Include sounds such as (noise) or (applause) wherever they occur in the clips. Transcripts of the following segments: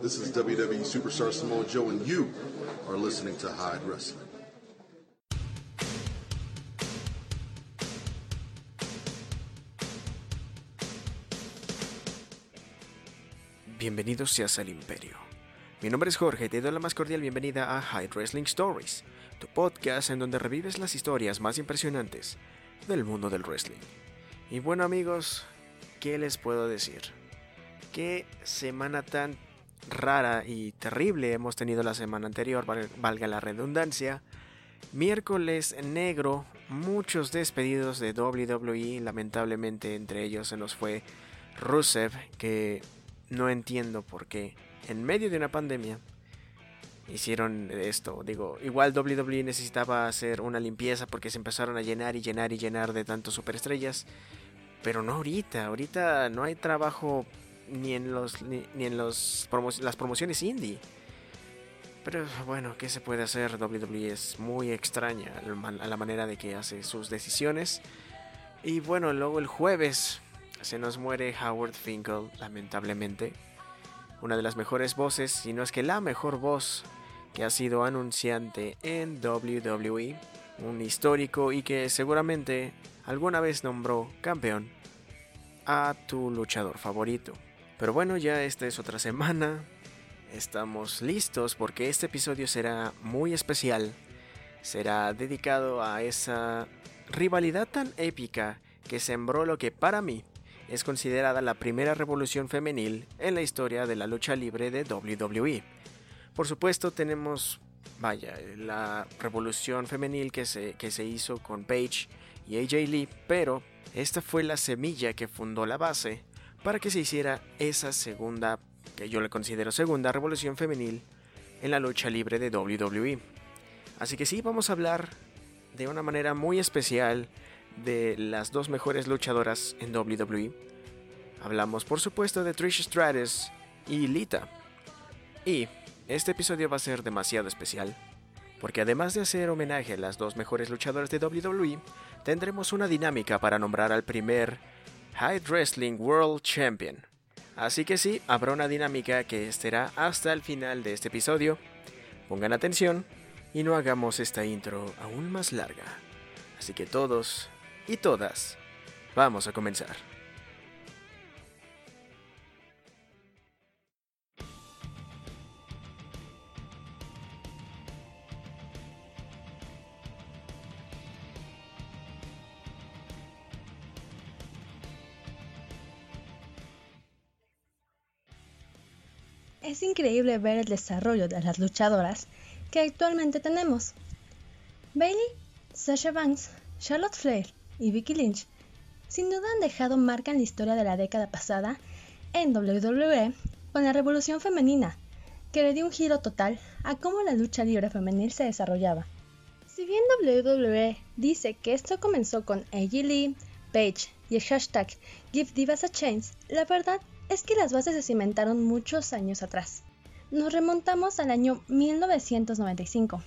This is WWE Superstar Samoa Joe, and you are listening to Hyde Wrestling. Bienvenidos seas al Imperio. Mi nombre es Jorge y te doy la más cordial bienvenida a Hyde Wrestling Stories, tu podcast en donde revives las historias más impresionantes del mundo del wrestling. Y bueno amigos, ¿qué les puedo decir? Qué semana tan rara y terrible hemos tenido la semana anterior, valga la redundancia. Miércoles negro, muchos despedidos de WWE, lamentablemente entre ellos se nos fue Rusev, que no entiendo por qué en medio de una pandemia hicieron esto. Digo, igual WWE necesitaba hacer una limpieza porque se empezaron a llenar y llenar y llenar de tantos superestrellas. Pero no ahorita, ahorita no hay trabajo ni en los ni, en los las promociones indie. Pero bueno, ¿qué se puede hacer? WWE es muy extraña a la manera de que hace sus decisiones. Y bueno, luego el jueves se nos muere Howard Finkel, lamentablemente. Una de las mejores voces, si no es que la mejor voz que ha sido anunciante en WWE. Un histórico y que seguramente alguna vez nombró campeón a tu luchador favorito. Pero bueno, ya esta es otra semana. Estamos listos porque este episodio será muy especial. Será dedicado a esa rivalidad tan épica que sembró lo que para mí es considerada la primera revolución femenil en la historia de la lucha libre de WWE. Por supuesto tenemos, vaya, la revolución femenil que se, que se hizo con Paige y AJ Lee, pero esta fue la semilla que fundó la base para que se hiciera esa segunda, que yo le considero segunda revolución femenil en la lucha libre de WWE. Así que sí, vamos a hablar de una manera muy especial de las dos mejores luchadoras en WWE. Hablamos por supuesto de Trish Stratus y Lita. Y este episodio va a ser demasiado especial, porque además de hacer homenaje a las dos mejores luchadoras de WWE, tendremos una dinámica para nombrar al primer High Wrestling World Champion. Así que sí, habrá una dinámica que estará hasta el final de este episodio. Pongan atención y no hagamos esta intro aún más larga. Así que todos y todas, vamos a comenzar. Es increíble ver el desarrollo de las luchadoras que actualmente tenemos. Bailey, Sasha Banks, Charlotte Flair y Vicky Lynch sin duda han dejado marca en la historia de la década pasada en WWE con la revolución femenina, que le dio un giro total a cómo la lucha libre femenil se desarrollaba. Si bien WWE dice que esto comenzó con AJ Lee, Paige y el hashtag Give Divas a Chance, la verdad es que las bases se cimentaron muchos años atrás. Nos remontamos al año 1995.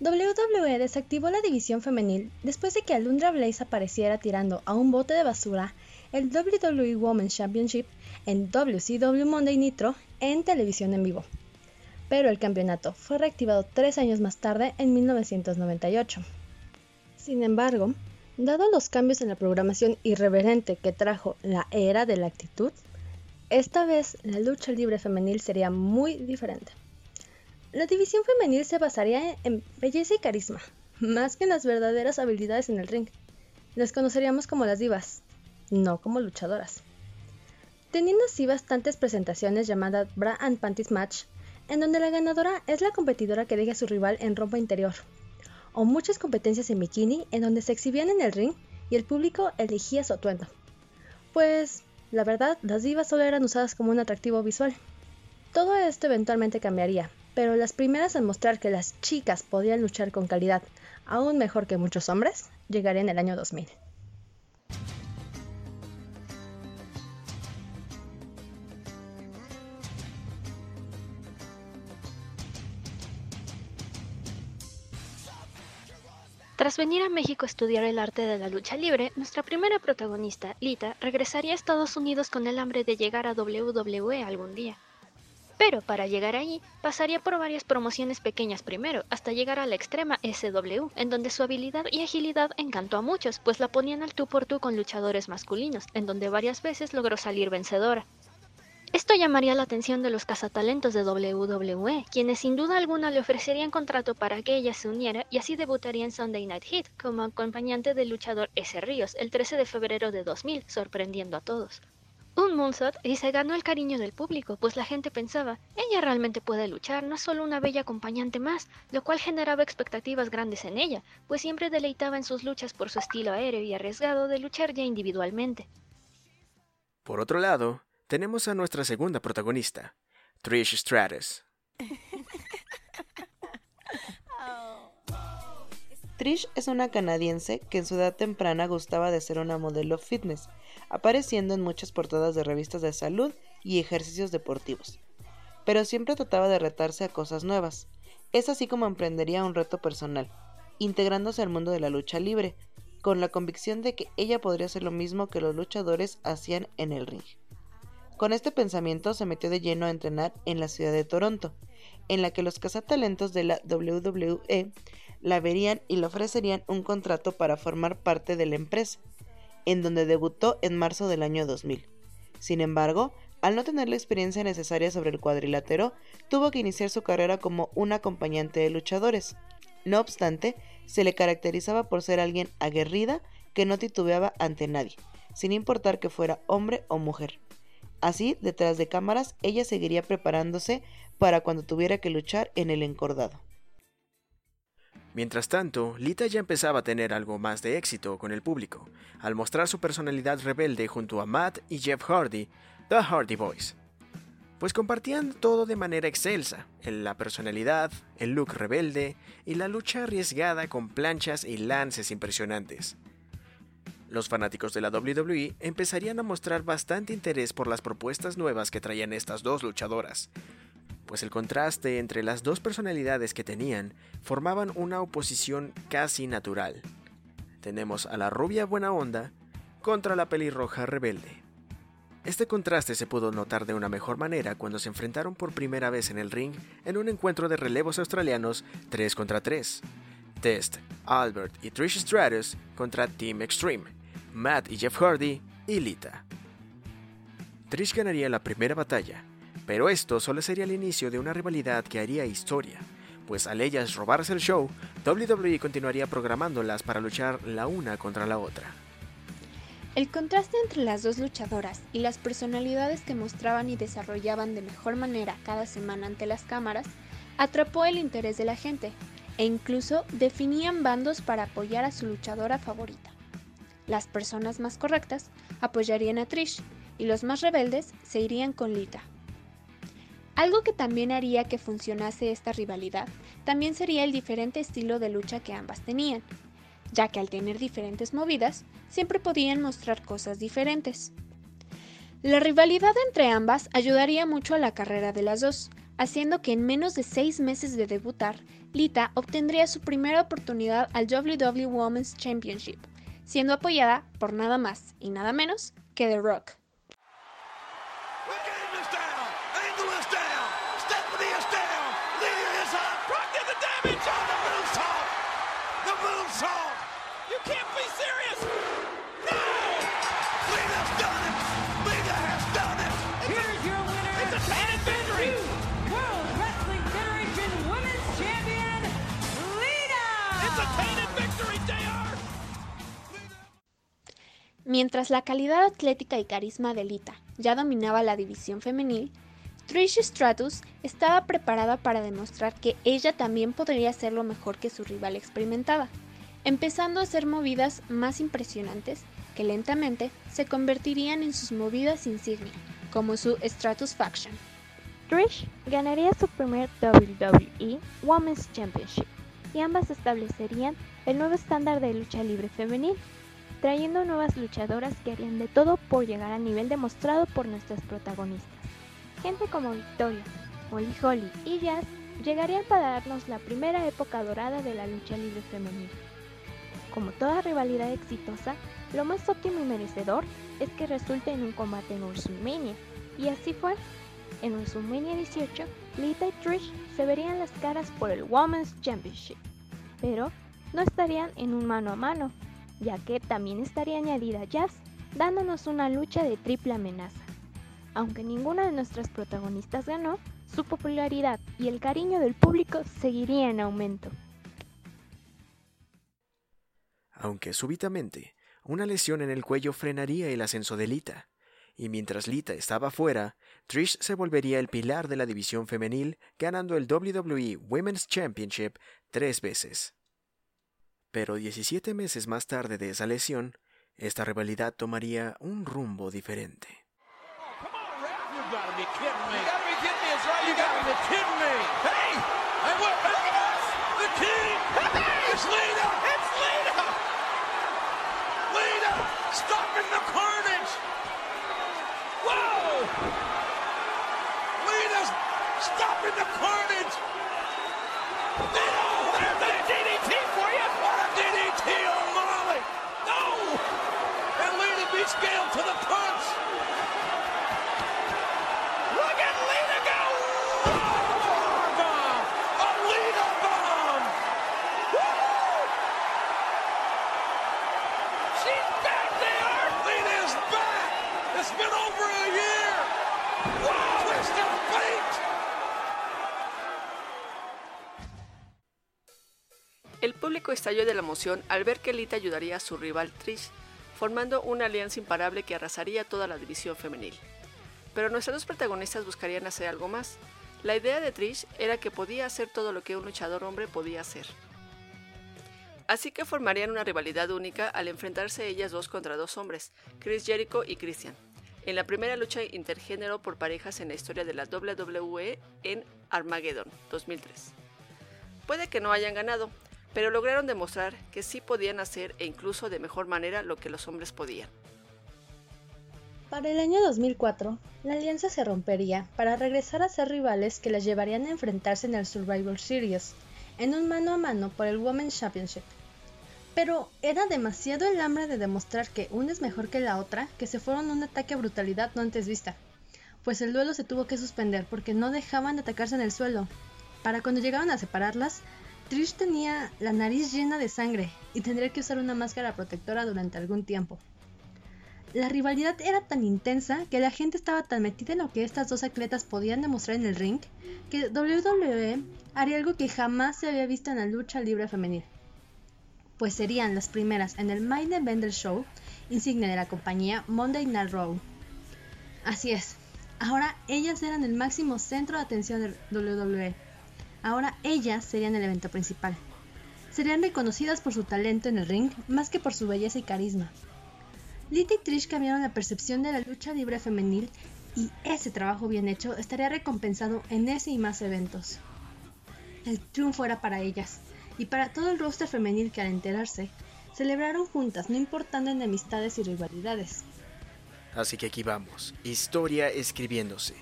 WWE desactivó la división femenil después de que Alundra Blaze apareciera tirando a un bote de basura el WWE Women's Championship en WCW Monday Nitro en televisión en vivo. Pero el campeonato fue reactivado tres años más tarde, en 1998. Sin embargo, dado los cambios en la programación irreverente que trajo la era de la actitud, esta vez la lucha libre femenil sería muy diferente. La división femenil se basaría en belleza y carisma, más que en las verdaderas habilidades en el ring. Las conoceríamos como las divas, no como luchadoras. Teniendo así bastantes presentaciones llamadas Bra and Panties Match, en donde la ganadora es la competidora que deja a su rival en ropa interior, o muchas competencias en bikini en donde se exhibían en el ring y el público elegía su atuendo. Pues la verdad, las divas solo eran usadas como un atractivo visual. Todo esto eventualmente cambiaría, pero las primeras en mostrar que las chicas podían luchar con calidad, aún mejor que muchos hombres, llegarían en el año 2000. Tras venir a México a estudiar el arte de la lucha libre, nuestra primera protagonista, Lita, regresaría a Estados Unidos con el hambre de llegar a WWE algún día. Pero para llegar allí, pasaría por varias promociones pequeñas primero, hasta llegar a la extrema SW, en donde su habilidad y agilidad encantó a muchos, pues la ponían al tú por tú con luchadores masculinos, en donde varias veces logró salir vencedora. Esto llamaría la atención de los cazatalentos de WWE, quienes sin duda alguna le ofrecerían contrato para que ella se uniera y así debutaría en Sunday Night Heat como acompañante del luchador S. Ríos el 13 de febrero de 2000, sorprendiendo a todos un moonsault y se ganó el cariño del público, pues la gente pensaba, ella realmente puede luchar, no es solo una bella acompañante más, lo cual generaba expectativas grandes en ella, pues siempre deleitaba en sus luchas por su estilo aéreo y arriesgado de luchar ya individualmente. Por otro lado, tenemos a nuestra segunda protagonista, Trish Stratus. Trish es una canadiense que en su edad temprana gustaba de ser una modelo fitness, apareciendo en muchas portadas de revistas de salud y ejercicios deportivos. Pero siempre trataba de retarse a cosas nuevas. Es así como emprendería un reto personal, integrándose al mundo de la lucha libre, con la convicción de que ella podría hacer lo mismo que los luchadores hacían en el ring. Con este pensamiento se metió de lleno a entrenar en la ciudad de Toronto, en la que los cazatalentos de la WWE la verían y le ofrecerían un contrato para formar parte de la empresa, en donde debutó en marzo del año 2000. Sin embargo, al no tener la experiencia necesaria sobre el cuadrilátero, tuvo que iniciar su carrera como un acompañante de luchadores. No obstante, se le caracterizaba por ser alguien aguerrida que no titubeaba ante nadie, sin importar que fuera hombre o mujer. Así, detrás de cámaras, ella seguiría preparándose para cuando tuviera que luchar en el encordado. Mientras tanto, Lita ya empezaba a tener algo más de éxito con el público, al mostrar su personalidad rebelde junto a Matt y Jeff Hardy, The Hardy Boys. Pues compartían todo de manera excelsa, la personalidad, el look rebelde y la lucha arriesgada con planchas y lances impresionantes. Los fanáticos de la WWE empezarían a mostrar bastante interés por las propuestas nuevas que traían estas dos luchadoras, pues el contraste entre las dos personalidades que tenían formaban una oposición casi natural. Tenemos a la rubia buena onda contra la pelirroja rebelde. Este contraste se pudo notar de una mejor manera cuando se enfrentaron por primera vez en el ring en un encuentro de relevos australianos 3 contra 3. Test, Albert y Trish Stratus contra Team Extreme, Matt y Jeff Hardy y Lita. Trish ganaría la primera batalla, pero esto solo sería el inicio de una rivalidad que haría historia, pues al ellas robarse el show, WWE continuaría programándolas para luchar la una contra la otra. El contraste entre las dos luchadoras y las personalidades que mostraban y desarrollaban de mejor manera cada semana ante las cámaras atrapó el interés de la gente e incluso definían bandos para apoyar a su luchadora favorita. Las personas más correctas apoyarían a Trish y los más rebeldes se irían con Lita. Algo que también haría que funcionase esta rivalidad también sería el diferente estilo de lucha que ambas tenían, ya que al tener diferentes movidas, siempre podían mostrar cosas diferentes. La rivalidad entre ambas ayudaría mucho a la carrera de las dos, haciendo que en menos de seis meses de debutar, Lita obtendría su primera oportunidad al WWE Women's Championship, siendo apoyada por nada más y nada menos que The Rock. Mientras la calidad atlética y carisma de Lita ya dominaba la división femenil, Trish Stratus estaba preparada para demostrar que ella también podría hacerlo mejor que su rival experimentada, empezando a hacer movidas más impresionantes que lentamente se convertirían en sus movidas insignia, como su Stratus Faction. Trish ganaría su primer WWE Women's Championship y ambas establecerían el nuevo estándar de lucha libre femenil trayendo nuevas luchadoras que harían de todo por llegar al nivel demostrado por nuestras protagonistas. Gente como Victoria, Molly Holly y Jazz llegarían para darnos la primera época dorada de la lucha libre femenina. Como toda rivalidad exitosa, lo más óptimo y merecedor es que resulte en un combate en WrestleMania, y así fue. En WrestleMania 18, Lita y Trish se verían las caras por el Women's Championship, pero no estarían en un mano a mano, ya que también estaría añadida Jazz, dándonos una lucha de triple amenaza. Aunque ninguna de nuestras protagonistas ganó, su popularidad y el cariño del público seguiría en aumento. Aunque súbitamente, una lesión en el cuello frenaría el ascenso de Lita, y mientras Lita estaba fuera, Trish se volvería el pilar de la división femenil, ganando el WWE Women's Championship tres veces. Pero 17 meses más tarde de esa lesión, esta rivalidad tomaría un rumbo diferente. stopping the carnage! Whoa! Lita's stopping the carnage! No! There's a DDT for you! What a DDT on Molly! No! And Lita beats Gale to the punch! Look at Lita go! Bomb! A Lita bomb! Woo! She's back there! Lita's back! It's been over a year! Wow! Twist of fate! El público estalló de la emoción al ver que Lita ayudaría a su rival Trish, formando una alianza imparable que arrasaría toda la división femenil. Pero nuestras dos protagonistas buscarían hacer algo más. La idea de Trish era que podía hacer todo lo que un luchador hombre podía hacer. Así que formarían una rivalidad única al enfrentarse ellas dos contra dos hombres, Chris Jericho y Christian, en la primera lucha intergénero por parejas en la historia de la WWE en Armageddon 2003. Puede que no hayan ganado, pero lograron demostrar que sí podían hacer e incluso de mejor manera lo que los hombres podían. Para el año 2004, la alianza se rompería para regresar a ser rivales que las llevarían a enfrentarse en el Survivor Series, en un mano a mano por el Women's Championship. Pero era demasiado el hambre de demostrar que una es mejor que la otra que se fueron un ataque a brutalidad no antes vista, pues el duelo se tuvo que suspender porque no dejaban de atacarse en el suelo. Para cuando llegaban a separarlas, Trish tenía la nariz llena de sangre y tendría que usar una máscara protectora durante algún tiempo. La rivalidad era tan intensa que la gente estaba tan metida en lo que estas dos atletas podían demostrar en el ring que WWE haría algo que jamás se había visto en la lucha libre femenil. Pues serían las primeras en el Main Event del show, insignia de la compañía Monday Night Raw. Así es, ahora ellas eran el máximo centro de atención del WWE. Ahora ellas serían el evento principal. Serían reconocidas por su talento en el ring más que por su belleza y carisma. Lita y Trish cambiaron la percepción de la lucha libre femenil y ese trabajo bien hecho estaría recompensado en ese y más eventos. El triunfo era para ellas y para todo el roster femenil que al enterarse, celebraron juntas no importando enemistades y rivalidades. Así que aquí vamos, historia escribiéndose.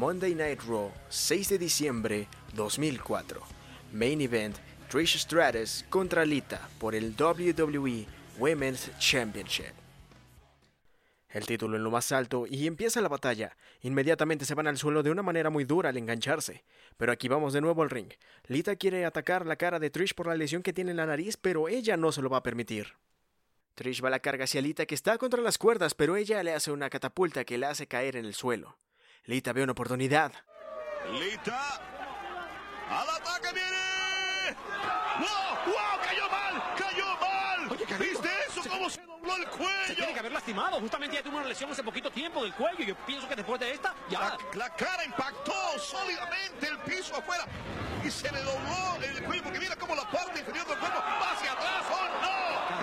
Monday Night Raw, 6 de diciembre 2004. Main Event, Trish Stratus contra Lita por el WWE Women's Championship. El título en lo más alto y empieza la batalla. Inmediatamente se van al suelo de una manera muy dura al engancharse. Pero aquí vamos de nuevo al ring. Lita quiere atacar la cara de Trish por la lesión que tiene en la nariz, pero ella no se lo va a permitir. Trish va a la carga hacia Lita que está contra las cuerdas, pero ella le hace una catapulta que la hace caer en el suelo. Lita ve una oportunidad. Lita. ¡Al ataque viene! ¡Wow! ¡Wow! ¡Cayó mal! ¡Cayó mal! Oye, ¿Viste eso? se- ¿Cómo se dobló el Se cuello? tiene que haber lastimado. Justamente ya tuvo una lesión hace poquito tiempo del cuello. Yo pienso que después de esta, ya. La, la cara impactó sólidamente el piso afuera y se le dobló el cuello porque mira cómo la parte inferior del cuerpo va hacia atrás. ¡Oh!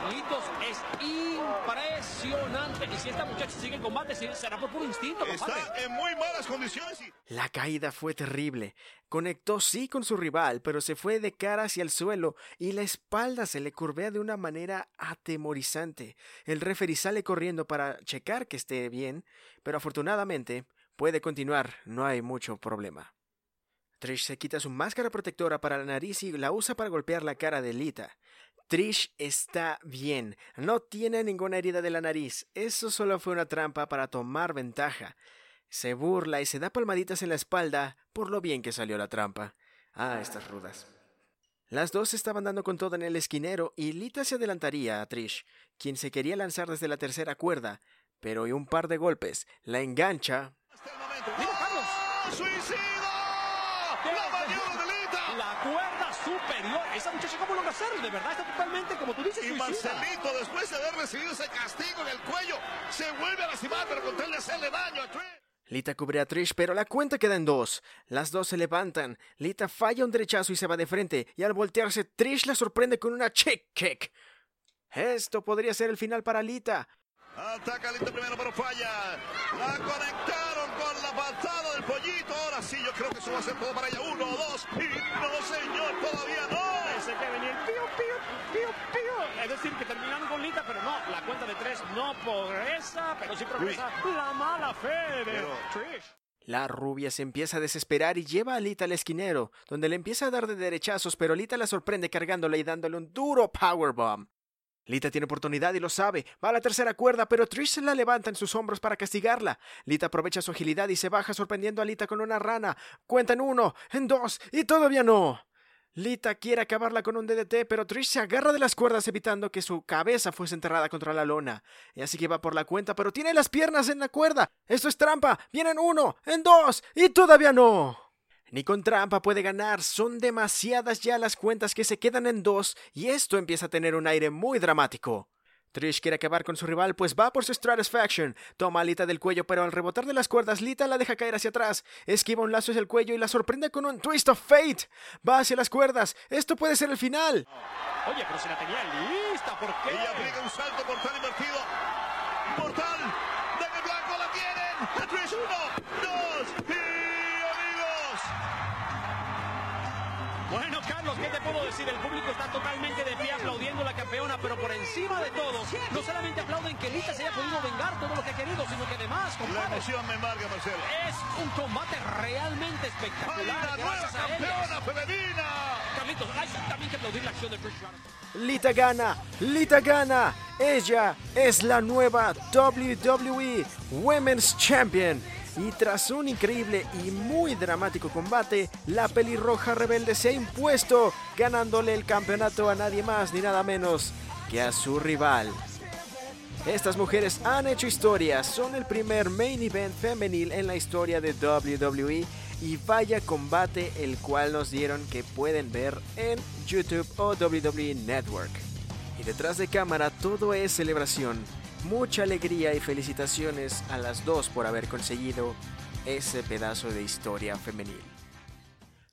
Carlitos es impresionante. Y si esta muchacha sigue en combate, será por puro instinto, compadre. Está en muy malas condiciones y La caída fue terrible. Conectó sí con su rival, pero se fue de cara hacia el suelo y la espalda se le curvea de una manera atemorizante. El referee sale corriendo para checar que esté bien, pero afortunadamente puede continuar, no hay mucho problema. Trish se quita su máscara protectora para la nariz y la usa para golpear la cara de Lita. Trish está bien, no tiene ninguna herida de la nariz, eso solo fue una trampa para tomar ventaja. Se burla y se da palmaditas en la espalda por lo bien que salió la trampa. Ah, estas rudas. Las dos estaban dando con todo en el esquinero y Lita se adelantaría a Trish, quien se quería lanzar desde la tercera cuerda, pero y un par de golpes la engancha. ¡Suicida! ¡La maniobra de Lita! La cuerda muchacha, ¿cómo logra hacerlo? De verdad, está totalmente, como tú dices, Y suicida. Marcelito, después de haber recibido ese castigo en el cuello, se vuelve a lastimar, pero con tal de hacerle daño a Trish. Lita cubre a Trish, pero la cuenta queda en dos. Las dos se levantan. Lita falla un derechazo y se va de frente, y al voltearse, Trish la sorprende con una chick kick. Esto podría ser el final para Lita. Ataca Lita primero, pero falla. La conectaron con la patada del pollito. Ahora sí, yo creo que eso va a ser todo para ella. Uno, dos, y no, señor, todavía no. Que venía el pío, pío, pío, pío. Es decir, que terminaron con Lita, pero no, la cuenta de tres no progresa, pero sí progresa la mala fe de Pero- Trish. La rubia se empieza a desesperar y lleva a Lita al esquinero, donde le empieza a dar de derechazos, pero Lita la sorprende cargándole y dándole un duro powerbomb. Lita tiene oportunidad y lo sabe. Va a la tercera cuerda, pero Trish se la levanta en sus hombros para castigarla. Lita aprovecha su agilidad y se baja sorprendiendo a Lita con una rana. Cuenta en uno, en dos, y todavía no. Lita quiere acabarla con un DDT, pero Trish se agarra de las cuerdas evitando que su cabeza fuese enterrada contra la lona. Y así que va por la cuenta, pero tiene las piernas en la cuerda. Esto es trampa. Vienen uno, en dos, y todavía no. Ni con trampa puede ganar, son demasiadas ya las cuentas que se quedan en dos y esto empieza a tener un aire muy dramático. Trish quiere acabar con su rival, pues va por su Stratisfaction. Toma a Lita del cuello, pero al rebotar de las cuerdas, Lita la deja caer hacia atrás. Esquiva un lazo hacia el cuello y la sorprende con un Twist of Fate. Va hacia las cuerdas. Esto puede ser el final. Oye, pero se la tenía lista, ¿por qué? Y aplica un salto mortal invertido. Mortal. De blanco la tienen. A Trish, uno, dos, Bueno, Carlos, ¿qué te puedo decir? El público está totalmente de pie aplaudiendo a la campeona, pero por encima de todo, no solamente aplauden que Lita se haya podido vengar todo lo que ha querido, sino que además, La compadre, emoción me embarga, Marcelo. es un combate realmente ¡Hay espectacular. una nueva campeona femenina! Carlitos, hay también que aplaudir la acción de Stratus. Lita gana, Lita gana. Ella es la nueva WWE Women's Champion. Y tras un increíble y muy dramático combate, la pelirroja rebelde se ha impuesto, ganándole el campeonato a nadie más ni nada menos que a su rival. Estas mujeres han hecho historia, son el primer main event femenil en la historia de WWE y vaya combate el cual nos dieron que pueden ver en YouTube o WWE Network. Y detrás de cámara todo es celebración, mucha alegría y felicitaciones a las dos por haber conseguido ese pedazo de historia femenil.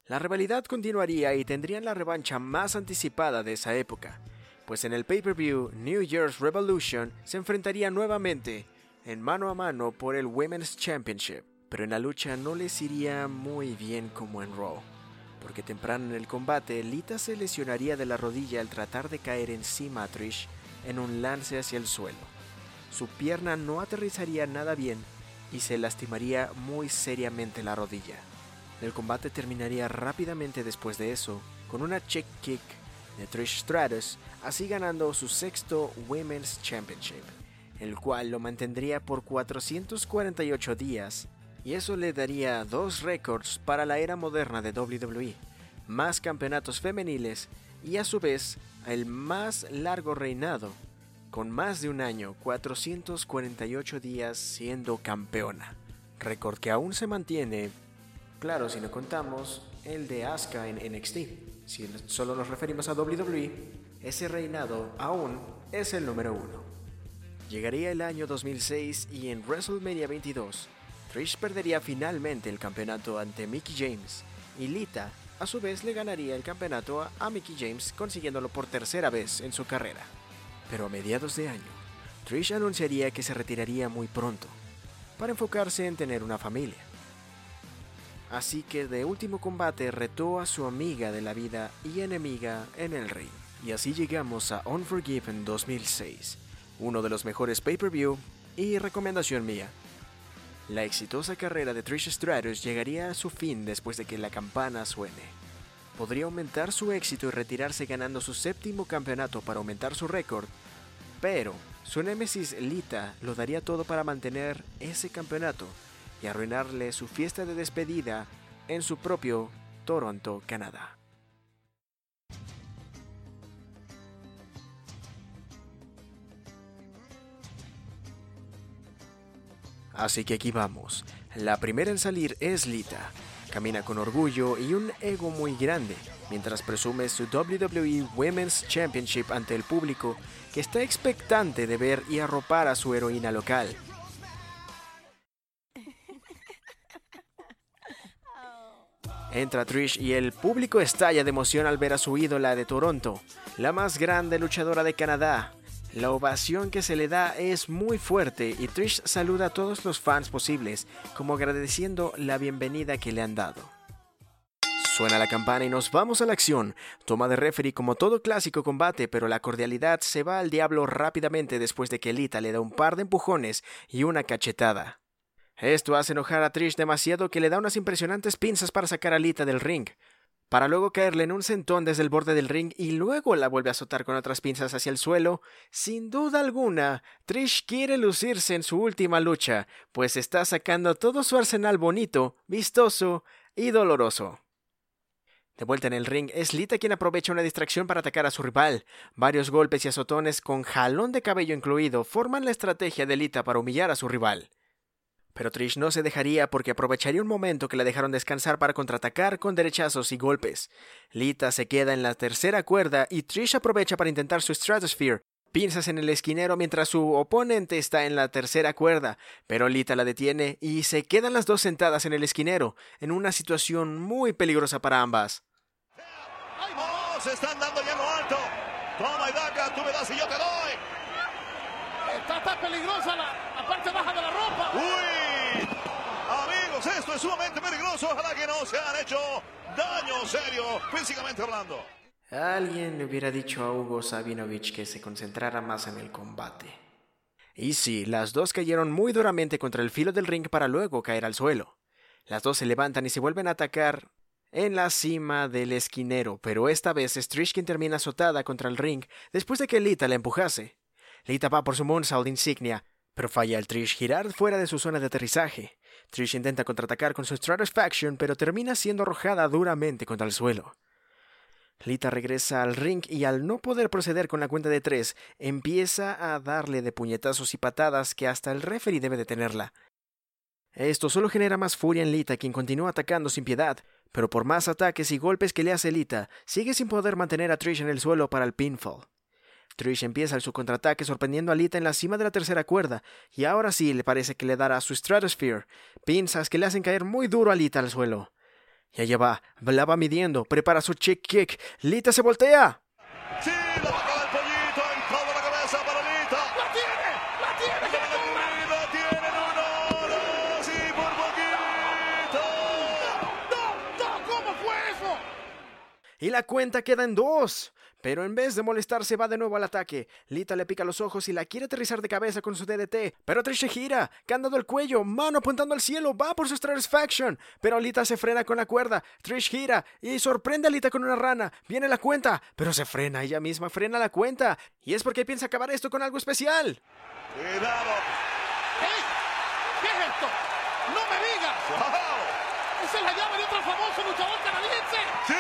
La rivalidad continuaría y tendrían la revancha más anticipada de esa época, pues en el pay-per-view New Year's Revolution se enfrentaría nuevamente en mano a mano por el Women's Championship, pero en la lucha no les iría muy bien como en Raw, porque temprano en el combate Lita se lesionaría de la rodilla al tratar de caer encima a Trish en un lance hacia el suelo. Su pierna no aterrizaría nada bien y se lastimaría muy seriamente la rodilla. El combate terminaría rápidamente después de eso, con una check kick de Trish Stratus, así ganando su sexto Women's Championship, el cual lo mantendría por 448 días, y eso le daría dos récords para la era moderna de WWE, más campeonatos femeniles y a su vez el más largo reinado, con más de un año, 448 días siendo campeona, récord que aún se mantiene Claro, si no contamos el de Asuka en NXT. Si solo nos referimos a WWE, ese reinado aún es el número uno. Llegaría el año 2006 y en WrestleMania 22, Trish perdería finalmente el campeonato ante Mickey James y Lita a su vez le ganaría el campeonato a, Mickey James consiguiéndolo por tercera vez en su carrera. Pero a mediados de año, Trish anunciaría que se retiraría muy pronto para enfocarse en tener una familia. Así que de último combate retó a su amiga de la vida y enemiga en el ring. Y así llegamos a Unforgiven 2006, uno de los mejores pay-per-view y recomendación mía. La exitosa carrera de Trish Stratus llegaría a su fin después de que la campana suene. Podría aumentar su éxito y retirarse ganando su séptimo campeonato para aumentar su récord, pero su némesis Lita lo daría todo para mantener ese campeonato y arruinarle su fiesta de despedida en su propio Toronto, Canadá. Así que aquí vamos. La primera en salir es Lita. Camina con orgullo y un ego muy grande, mientras presume su WWE Women's Championship ante el público que está expectante de ver y arropar a su heroína local. Entra Trish y el público estalla de emoción al ver a su ídola de Toronto, la más grande luchadora de Canadá. La ovación que se le da es muy fuerte y Trish saluda a todos los fans posibles, como agradeciendo la bienvenida que le han dado. Suena la campana y nos vamos a la acción. Toma de referee como todo clásico combate, pero la cordialidad se va al diablo rápidamente después de que Lita le da un par de empujones y una cachetada. Esto hace enojar a Trish demasiado que le da unas impresionantes pinzas para sacar a Lita del ring, para luego caerle en un sentón desde el borde del ring y luego la vuelve a azotar con otras pinzas hacia el suelo. Sin duda alguna, Trish quiere lucirse en su última lucha, pues está sacando todo su arsenal bonito, vistoso y doloroso. De vuelta en el ring, es Lita quien aprovecha una distracción para atacar a su rival. Varios golpes y azotones con jalón de cabello incluido forman la estrategia de Lita para humillar a su rival. Pero Trish no se dejaría porque aprovecharía un momento que la dejaron descansar para contraatacar con derechazos y golpes. Lita se queda en la tercera cuerda y Trish aprovecha para intentar su Stratosphere. Pinzas en el esquinero mientras su oponente está en la tercera cuerda, pero Lita la detiene y se quedan las dos sentadas en el esquinero, en una situación muy peligrosa para ambas. ¡Oh, se están dando ya lo alto! Toma y daca, tú me das y yo te doy. Está tan peligrosa la, la parte baja de la ropa. ¡Uy! Amigos, esto es sumamente peligroso. Ojalá que no se han hecho daño serio, físicamente hablando. Alguien le hubiera dicho a Hugo Sabinovich que se concentrara más en el combate. Y sí, las dos cayeron muy duramente contra el filo del ring para luego caer al suelo. Las dos se levantan y se vuelven a atacar en la cima del esquinero, pero esta vez es Trish quien termina azotada contra el ring después de que Lita la empujase. Lita va por su moonsault insignia, pero falla al Trish girar fuera de su zona de aterrizaje. Trish intenta contraatacar con su Stratisfaction, pero termina siendo arrojada duramente contra el suelo. Lita regresa al ring y al no poder proceder con la cuenta de tres, empieza a darle de puñetazos y patadas que hasta el referee debe detenerla. Esto solo genera más furia en Lita, quien continúa atacando sin piedad, pero por más ataques y golpes que le hace Lita, sigue sin poder mantener a Trish en el suelo para el pinfall. Trish empieza su contraataque sorprendiendo a Lita en la cima de la tercera cuerda, y ahora sí le parece que le dará su Stratosphere, pinzas que le hacen caer muy duro a Lita al suelo. Y allá va, la va midiendo, prepara su chick kick, Lita se voltea. Sí, la vaca del pollito, en toda la cabeza para Lita. ¡La tiene! ¡La tiene! ¡Que La tienen uno, dos y por poquito. ¡No! ¡No! ¿Cómo fue eso? Y la cuenta queda en dos. Pero en vez de molestarse va de nuevo al ataque. Lita le pica los ojos y la quiere aterrizar de cabeza con su DDT. Pero Trish gira, candado el cuello, mano apuntando al cielo, va por su Stratisfaction. Pero Lita se frena con la cuerda. Trish gira y sorprende a Lita con una rana. Viene la cuenta, pero se frena ella misma, frena la cuenta. Y es porque piensa acabar esto con algo especial. Cuidado. ¿Qué? ¿Qué es esto? ¡No me digas! ¡Wow! ¡Esa es la llave de otro famoso luchador canadiense! ¡Sí!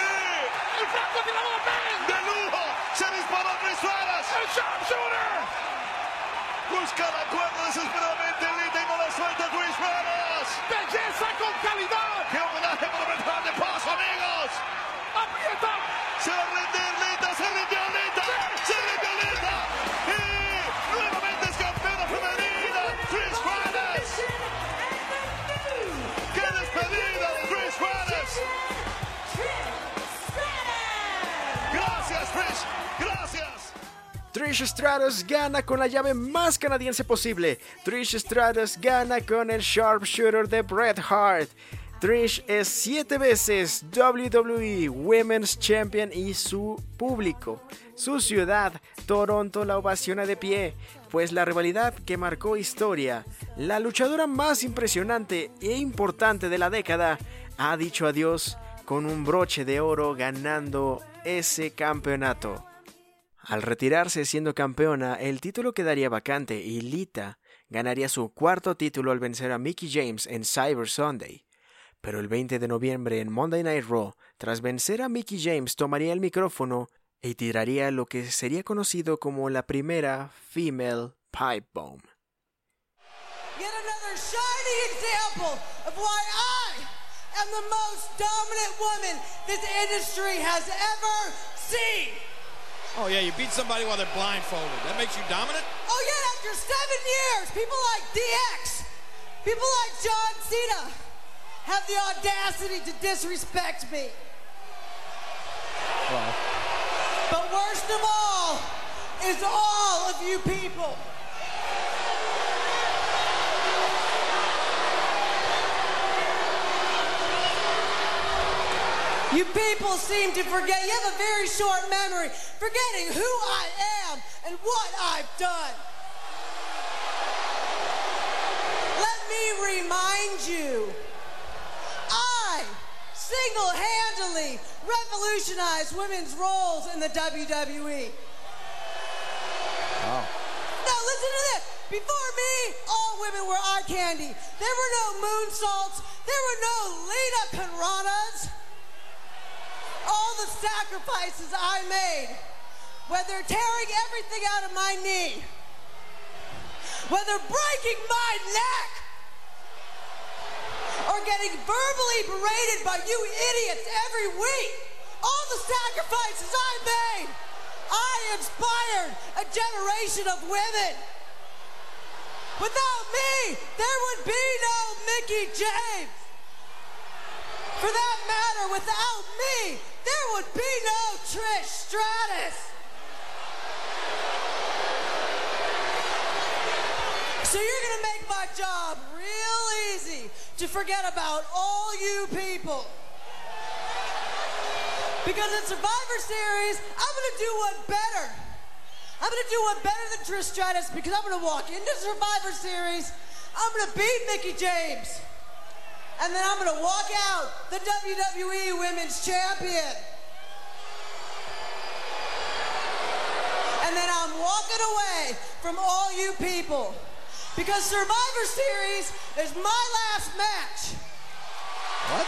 ¡El francotirador Ben! ¡De lujo! ¡Se disparó Trish Stratus! ¡El sharpshooter! Busca la cuerda desesperadamente Lita y no la suelta Trish Stratus. Trish Stratus gana con la llave más canadiense posible. Trish Stratus gana con el sharpshooter de Bret Hart. Trish es siete veces WWE Women's Champion y su público, su ciudad, Toronto, la ovaciona de pie, pues la rivalidad que marcó historia, la luchadora más impresionante e importante de la década, ha dicho adiós con un broche de oro ganando ese campeonato. Al retirarse siendo campeona, el título quedaría vacante y Lita ganaría su cuarto título al vencer a Mickey James en Cyber Sunday. Pero el 20 de noviembre en Monday Night Raw, tras vencer a Mickey James, tomaría el micrófono y tiraría lo que sería conocido como la primera Female Pipe Bomb. Oh, yeah, you beat somebody while they're blindfolded. That makes you dominant? Oh, yeah, after seven years, people like DX, people like John Cena have the audacity to disrespect me. Well. But worst of all is all of you people. You people seem to forget. You have a very short memory, forgetting who I am and what I've done. Let me remind you I single handedly revolutionized women's roles in the WWE. Now listen to this. Before me, all women were eye candy. There were no moonsaults. There were no Lita Piranhas. All the sacrifices I made, whether tearing everything out of my knee, whether breaking my neck, or getting verbally berated by you idiots every week, all the sacrifices I made, I inspired a generation of women. Without me, there would be no Mickey James. For that matter, without me, there would be no Trish Stratus. So you're going to make my job real easy to forget about all you people. Because in Survivor Series, I'm going to do one better. I'm going to do one better than Trish Stratus because I'm going to walk into Survivor Series. I'm going to beat Mickey James. And then I'm going to walk out the WWE Women's Champion. And then I'm walking away from all you people. Because Survivor Series is my last match. What?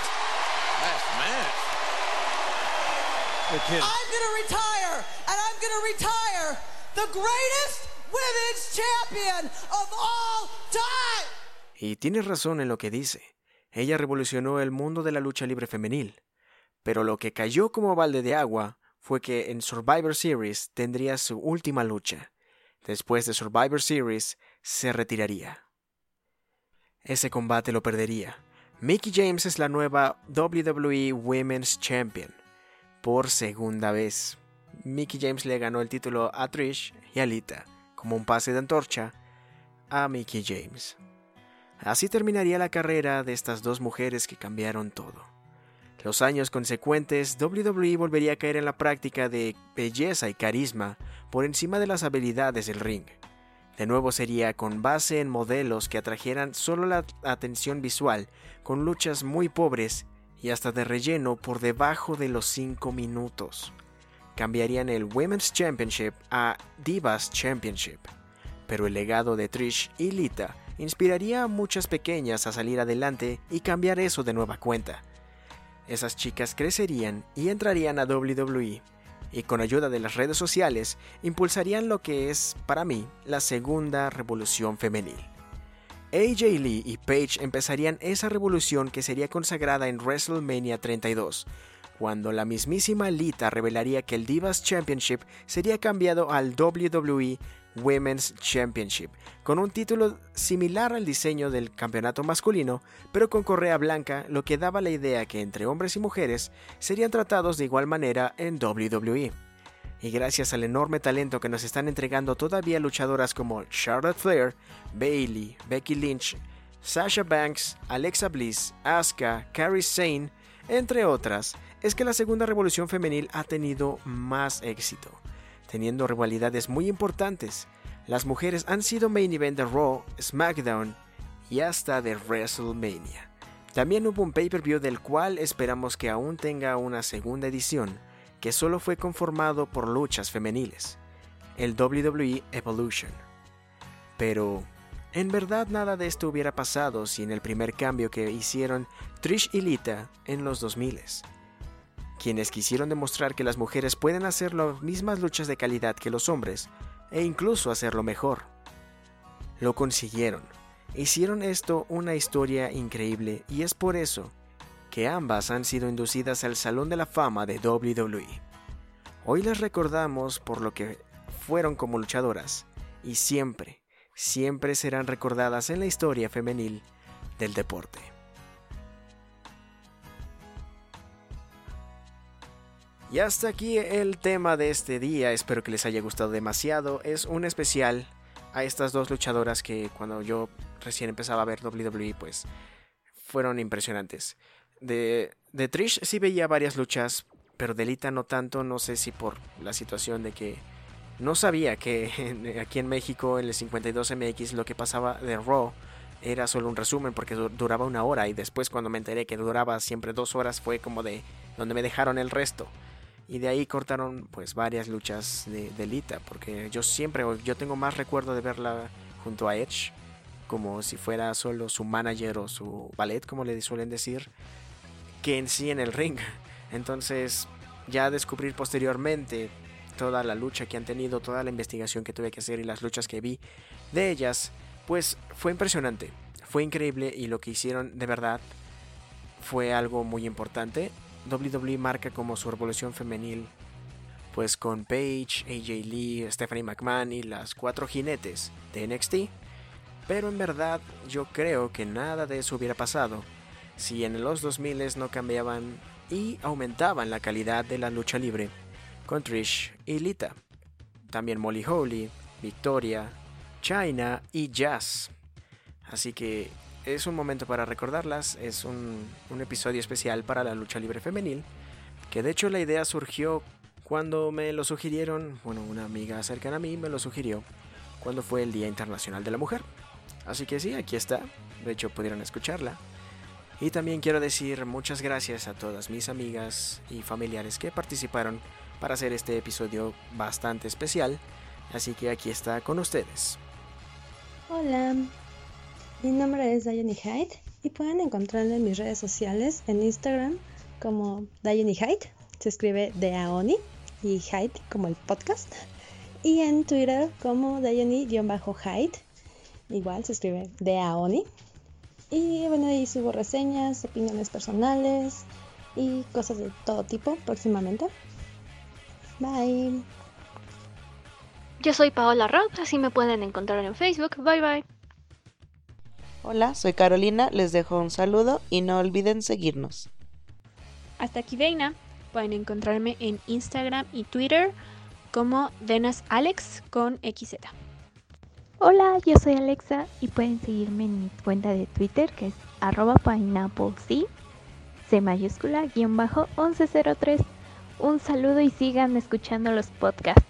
Last match? You're kidding. I'm going to retire, and I'm going to retire the greatest women's champion of all time. Y tiene razón en lo que dice. Ella revolucionó el mundo de la lucha libre femenil. Pero lo que cayó como balde de agua fue que en Survivor Series tendría su última lucha. Después de Survivor Series se retiraría. Ese combate lo perdería. Mickey James es la nueva WWE Women's Champion. Por segunda vez. Mickey James le ganó el título a Trish y a Lita, como un pase de antorcha a Mickey James. Así terminaría la carrera de estas dos mujeres que cambiaron todo. Los años consecuentes, WWE volvería a caer en la práctica de belleza y carisma por encima de las habilidades del ring. De nuevo sería con base en modelos que atrajeran solo la atención visual, con luchas muy pobres y hasta de relleno por debajo de los 5 minutos. Cambiarían el Women's Championship a Divas Championship. Pero el legado de Trish y Lita inspiraría a muchas pequeñas a salir adelante y cambiar eso de nueva cuenta. Esas chicas crecerían y entrarían a WWE, y con ayuda de las redes sociales impulsarían lo que es, para mí, la segunda revolución femenil. AJ Lee y Paige empezarían esa revolución que sería consagrada en WrestleMania 32, cuando la mismísima Lita revelaría que el Divas Championship sería cambiado al WWE Women's Championship, con un título similar al diseño del campeonato masculino, pero con correa blanca, lo que daba la idea que entre hombres y mujeres serían tratados de igual manera en WWE. Y gracias al enorme talento que nos están entregando todavía luchadoras como Charlotte Flair, Bailey, Becky Lynch, Sasha Banks, Alexa Bliss, Asuka, Carrie Sane, entre otras, es que la segunda revolución femenil ha tenido más éxito teniendo rivalidades muy importantes. Las mujeres han sido main event de Raw, SmackDown y hasta de WrestleMania. También hubo un pay-per-view del cual esperamos que aún tenga una segunda edición, que solo fue conformado por luchas femeniles, el WWE Evolution. Pero, En verdad nada de esto hubiera pasado sin el primer cambio que hicieron Trish y Lita en los 2000 quienes quisieron demostrar que las mujeres pueden hacer las mismas luchas de calidad que los hombres e incluso hacerlo mejor. Lo consiguieron. Hicieron esto una historia increíble y es por eso que ambas han sido inducidas al Salón de la Fama de WWE. Hoy les recordamos por lo que fueron como luchadoras y siempre, siempre serán recordadas en la historia femenil del deporte. Y hasta aquí el tema de este día, espero que les haya gustado demasiado. Es un especial a estas dos luchadoras que cuando yo recién empezaba a ver WWE pues fueron impresionantes. De, de Trish sí veía varias luchas, pero de Lita no tanto, no sé si por la situación de que no sabía que (laughs) aquí en México en el 52MX lo que pasaba de Raw era solo un resumen porque duraba una hora y después cuando me enteré que duraba siempre dos horas fue como de donde me dejaron el resto. Y de ahí cortaron pues varias luchas de, de Lita, porque yo siempre, yo tengo más recuerdo de verla junto a Edge, como si fuera solo su manager o su ballet, como le suelen decir, que en sí en el ring. (laughs) Entonces, ya descubrir posteriormente toda la lucha que han tenido, toda la investigación que tuve que hacer y las luchas que vi de ellas, pues fue impresionante, fue increíble y lo que hicieron de verdad fue algo muy importante WWE marca como su revolución femenil, pues con Paige, AJ Lee, Stephanie McMahon y las cuatro jinetes de NXT. Pero en verdad yo creo que nada de eso hubiera pasado si en los 2000 no cambiaban y aumentaban la calidad de la lucha libre con Trish y Lita. También Molly Holly, Victoria, China y Jazz. Así que es un momento para recordarlas, es un, episodio especial para la lucha libre femenil, que de hecho la idea surgió cuando me lo sugirieron, bueno, una amiga cercana a mí me lo sugirió cuando fue el Día Internacional de la Mujer. Así que sí, aquí está, de hecho pudieron escucharla. Y también quiero decir muchas gracias a todas mis amigas y familiares que participaron para hacer este episodio bastante especial. Así que aquí está con ustedes. Hola, mi nombre es Diane Hyde y pueden encontrarme en mis redes sociales en Instagram como Diane Hyde, se escribe de Aoni y Hyde como el podcast, y en Twitter como Diane-Hyde, igual se escribe de Aoni. Y bueno, ahí subo reseñas, opiniones personales y cosas de todo tipo próximamente. Bye. Yo soy Paola Roth, así me pueden encontrar en Facebook. Bye bye. Hola, soy Carolina, les dejo un saludo y no olviden seguirnos. Hasta aquí Deina, pueden encontrarme en Instagram y Twitter como DenasAlex con XZ. Hola, yo soy Alexa y pueden seguirme en mi cuenta de Twitter que es arroba pineapplec, C mayúscula, guion bajo 1103. Un saludo y sigan escuchando los podcasts.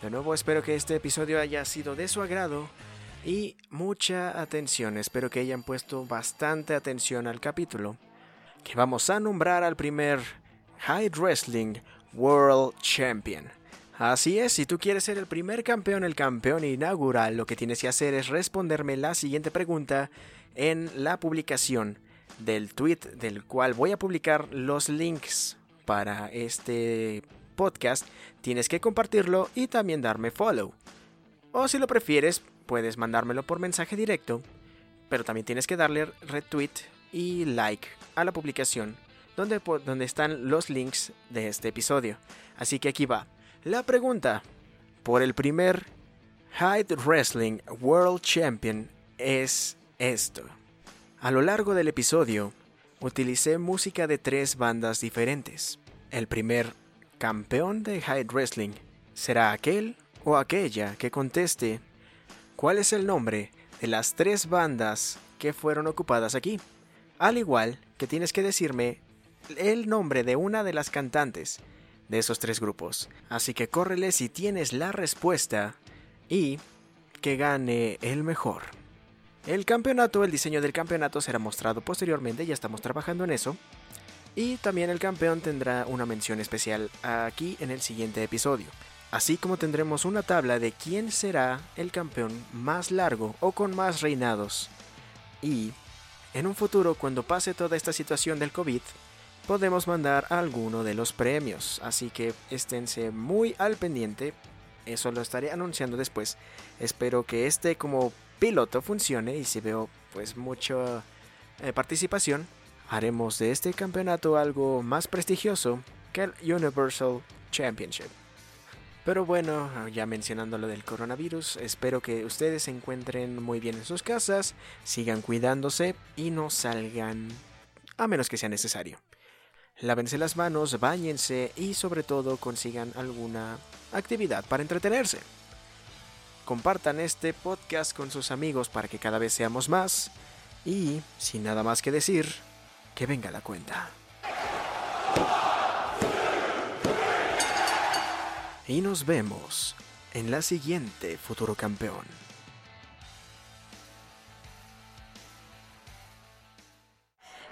De nuevo espero que este episodio haya sido de su agrado y mucha atención, espero que hayan puesto bastante atención al capítulo, que vamos a nombrar al primer High Wrestling World Champion. Así es, si tú quieres ser el primer campeón, el campeón inaugural, lo que tienes que hacer es responderme la siguiente pregunta en la publicación del tweet del cual voy a publicar los links para este podcast. Tienes que compartirlo y también darme follow. O si lo prefieres, puedes mandármelo por mensaje directo, pero también tienes que darle retweet y like a la publicación donde, donde están los links de este episodio. Así que aquí va. La pregunta por el primer Hyde Wrestling World Champion es esto. A lo largo del episodio, utilicé música de tres bandas diferentes. El primer campeón de Hyde Wrestling será aquel o aquella que conteste cuál es el nombre de las tres bandas que fueron ocupadas aquí. Al igual que tienes que decirme el nombre de una de las cantantes de esos tres grupos. Así que córrele si tienes la respuesta y que gane el mejor. El campeonato, el diseño del campeonato será mostrado posteriormente, ya estamos trabajando en eso. Y también el campeón tendrá una mención especial aquí en el siguiente episodio. Así como tendremos una tabla de quién será el campeón más largo o con más reinados. Y en un futuro, cuando pase toda esta situación del COVID, podemos mandar alguno de los premios. Así que esténse muy al pendiente. Eso lo estaré anunciando después. Espero que este como piloto funcione y si veo pues mucha eh, participación, haremos de este campeonato algo más prestigioso que el Universal Championship. Pero bueno, ya mencionando lo del coronavirus, espero que ustedes se encuentren muy bien en sus casas, sigan cuidándose y no salgan a menos que sea necesario. Lávense las manos, bañense y sobre todo consigan alguna actividad para entretenerse. Compartan este podcast con sus amigos para que cada vez seamos más. Y, sin nada más que decir, que venga la cuenta. Y nos vemos en la siguiente Futuro Campeón.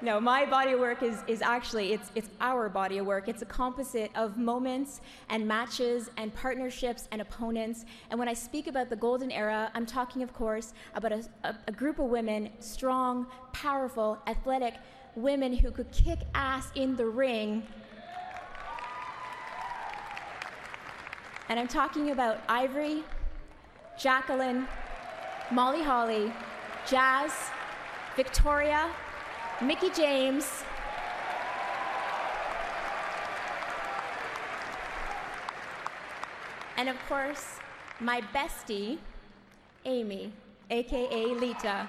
No, my body of work is, is actually, it's, it's our body of work. It's a composite of moments and matches and partnerships and opponents. And when I speak about the golden era, I'm talking, of course, about a, a, a group of women, strong, powerful, athletic women who could kick ass in the ring. And I'm talking about Ivory, Jacqueline, Molly Holly, Jazz, Victoria, Mickey James, and of course, my bestie, Amy, aka Lita.